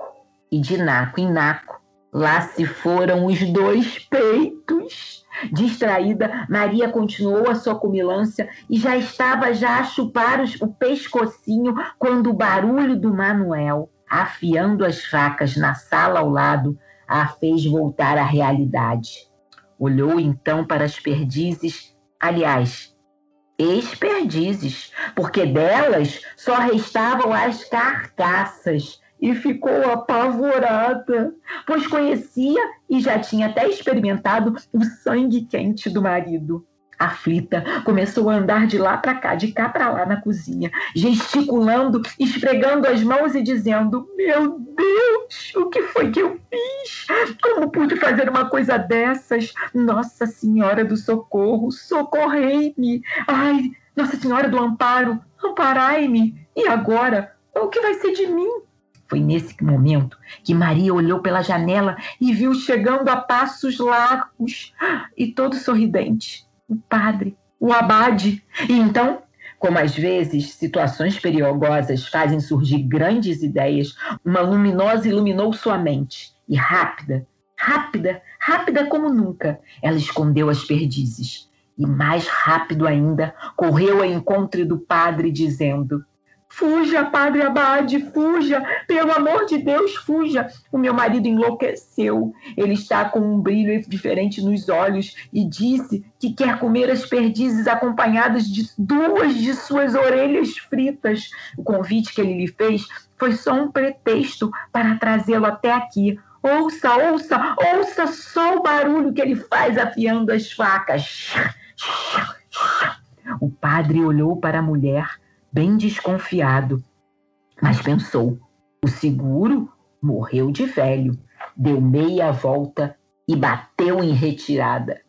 E de naco em naco, lá se foram os dois peitos. Distraída, Maria continuou a sua comilância e já estava já a chupar os, o pescocinho quando o barulho do Manuel, afiando as facas na sala ao lado, a fez voltar à realidade. Olhou então para as perdizes, aliás, experdizes, porque delas só restavam as carcaças e ficou apavorada, pois conhecia e já tinha até experimentado o sangue quente do marido. Aflita, começou a andar de lá para cá, de cá para lá na cozinha, gesticulando, esfregando as mãos e dizendo: Meu Deus, o que foi que eu fiz? Como pude fazer uma coisa dessas? Nossa Senhora do Socorro, socorrei-me! Ai, Nossa Senhora do Amparo, amparai-me! E agora? O que vai ser de mim? Foi nesse momento que Maria olhou pela janela e viu chegando a passos largos e todo sorridente o padre, o abade. E então, como às vezes situações perigosas fazem surgir grandes ideias, uma luminosa iluminou sua mente e rápida, rápida, rápida como nunca, ela escondeu as perdizes. E mais rápido ainda, correu ao encontro do padre, dizendo: Fuja, padre Abade, fuja! Pelo amor de Deus, fuja! O meu marido enlouqueceu. Ele está com um brilho diferente nos olhos e disse que quer comer as perdizes acompanhadas de duas de suas orelhas fritas. O convite que ele lhe fez foi só um pretexto para trazê-lo até aqui. Ouça, ouça, ouça só o barulho que ele faz afiando as facas. O padre olhou para a mulher bem desconfiado, mas pensou: o seguro morreu de velho, deu meia volta e bateu em retirada.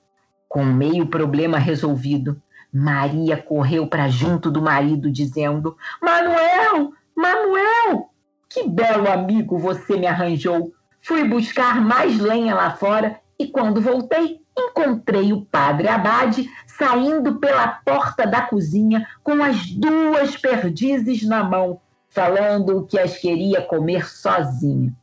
Com meio problema resolvido, Maria correu para junto do marido, dizendo: Manuel, Manuel, que belo amigo você me arranjou. Fui buscar mais lenha lá fora e quando voltei, encontrei o padre Abade saindo pela porta da cozinha com as duas perdizes na mão, falando que as queria comer sozinho.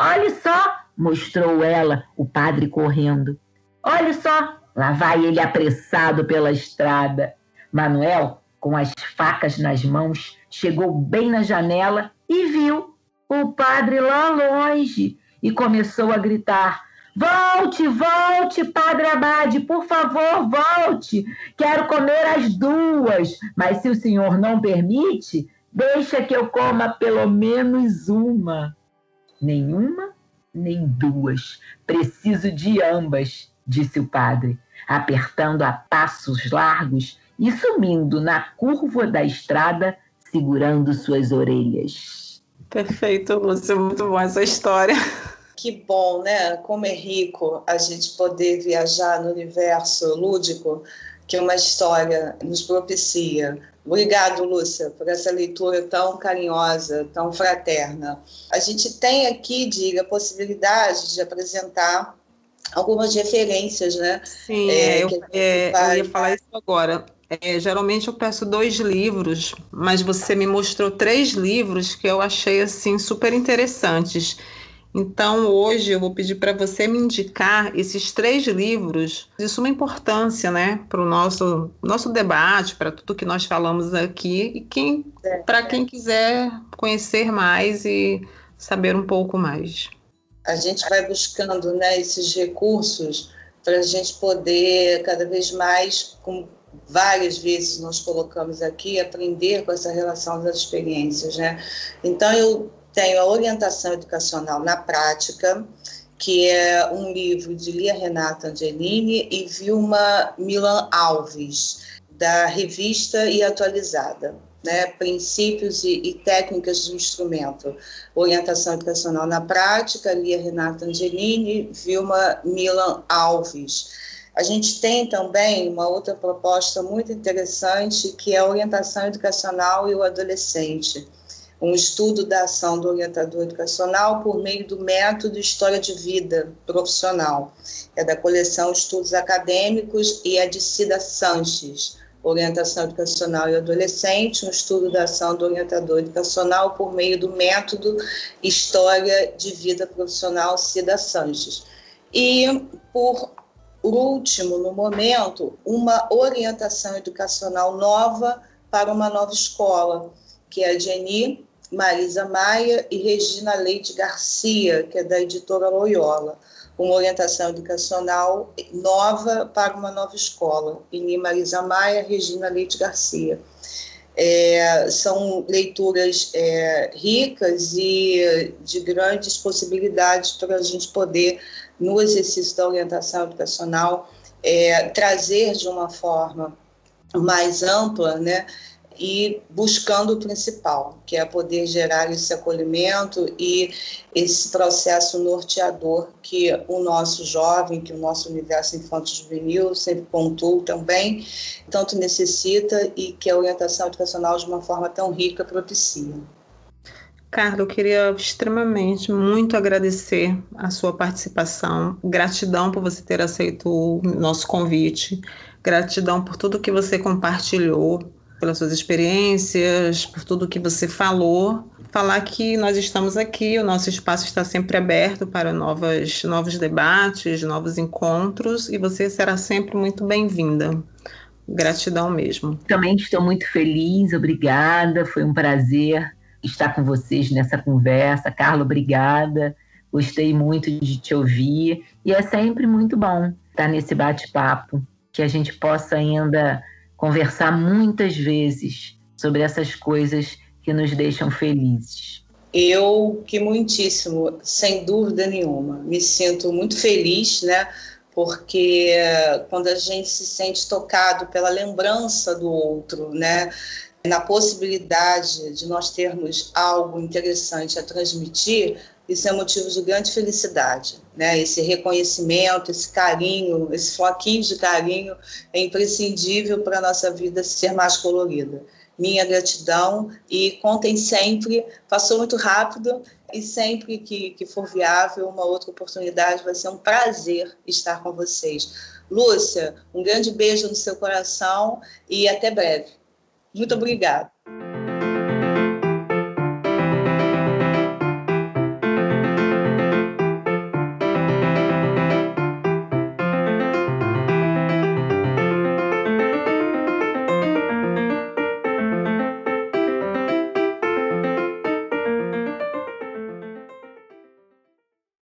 Olhe só, mostrou ela, o padre correndo. Olhe só, lá vai ele apressado pela estrada. Manuel com as facas nas mãos, chegou bem na janela e viu o padre lá longe e começou a gritar: Volte, volte, Padre Abade, por favor, volte. Quero comer as duas, mas se o senhor não permite, deixa que eu coma pelo menos uma. Nenhuma, nem duas. Preciso de ambas, disse o padre, apertando a passos largos e sumindo na curva da estrada, segurando suas orelhas. Perfeito, Lúcia, muito boa essa história. Que bom, né? Como é rico a gente poder viajar no universo lúdico que uma história nos propicia. Obrigado, Lúcia, por essa leitura tão carinhosa, tão fraterna. A gente tem aqui, diga, a possibilidade de apresentar algumas referências, né? Sim, é, eu, é, vai... eu, ia falar isso agora. É, geralmente eu peço dois livros, mas você me mostrou três livros que eu achei assim super interessantes. Então, hoje eu vou pedir para você me indicar esses três livros de suma importância, né, para o nosso, nosso debate, para tudo que nós falamos aqui, e quem, é, para quem quiser conhecer mais e saber um pouco mais a gente vai buscando né, esses recursos para a gente poder cada vez mais, como várias vezes nós colocamos aqui, aprender com essa relação das experiências. Né? Então, eu tenho a orientação educacional na prática, que é um livro de Lia Renata Angelini e Vilma Milan Alves, da revista e atualizada né, princípios e, e, técnicas do instrumento. Orientação educacional na prática, Lia Renata Angelini, Vilma Milan Alves. A gente tem também uma outra proposta muito interessante, que é a orientação educacional e o adolescente. Um estudo da ação do orientador educacional por meio do método História de Vida Profissional. É da coleção Estudos Acadêmicos e é de Cida Sanches orientação educacional e adolescente, um estudo da ação do orientador educacional por meio do método História de Vida Profissional Cida Sanches. E, por último, no momento, uma orientação educacional nova para uma nova escola, que é a Jenny Marisa Maia e Regina Leite Garcia, que é da editora Loyola uma orientação educacional nova para uma nova escola, em Marisa Maia, Regina Leite Garcia. É, são leituras é, ricas e de grandes possibilidades para a gente poder, no exercício da orientação educacional, é, trazer de uma forma mais ampla, né, e buscando o principal, que é poder gerar esse acolhimento e esse processo norteador que o nosso jovem, que o nosso universo infanto-juvenil sempre pontua também, tanto necessita e que a orientação educacional de uma forma tão rica propicia. Carla, eu queria extremamente muito agradecer a sua participação, gratidão por você ter aceito o nosso convite, gratidão por tudo que você compartilhou, pelas suas experiências, por tudo que você falou. Falar que nós estamos aqui, o nosso espaço está sempre aberto para novas, novos debates, novos encontros, e você será sempre muito bem-vinda. Gratidão mesmo. Também estou muito feliz, obrigada. Foi um prazer estar com vocês nessa conversa. Carla, obrigada. Gostei muito de te ouvir. E é sempre muito bom estar nesse bate-papo, que a gente possa ainda conversar muitas vezes sobre essas coisas que nos deixam felizes. Eu que muitíssimo, sem dúvida nenhuma, me sinto muito feliz, né? Porque quando a gente se sente tocado pela lembrança do outro, né? Na possibilidade de nós termos algo interessante a transmitir, isso é motivo de grande felicidade, né? Esse reconhecimento, esse carinho, esse floquinho de carinho é imprescindível para a nossa vida ser mais colorida. Minha gratidão e contem sempre, passou muito rápido e sempre que, que for viável uma outra oportunidade vai ser um prazer estar com vocês. Lúcia, um grande beijo no seu coração e até breve. Muito obrigada.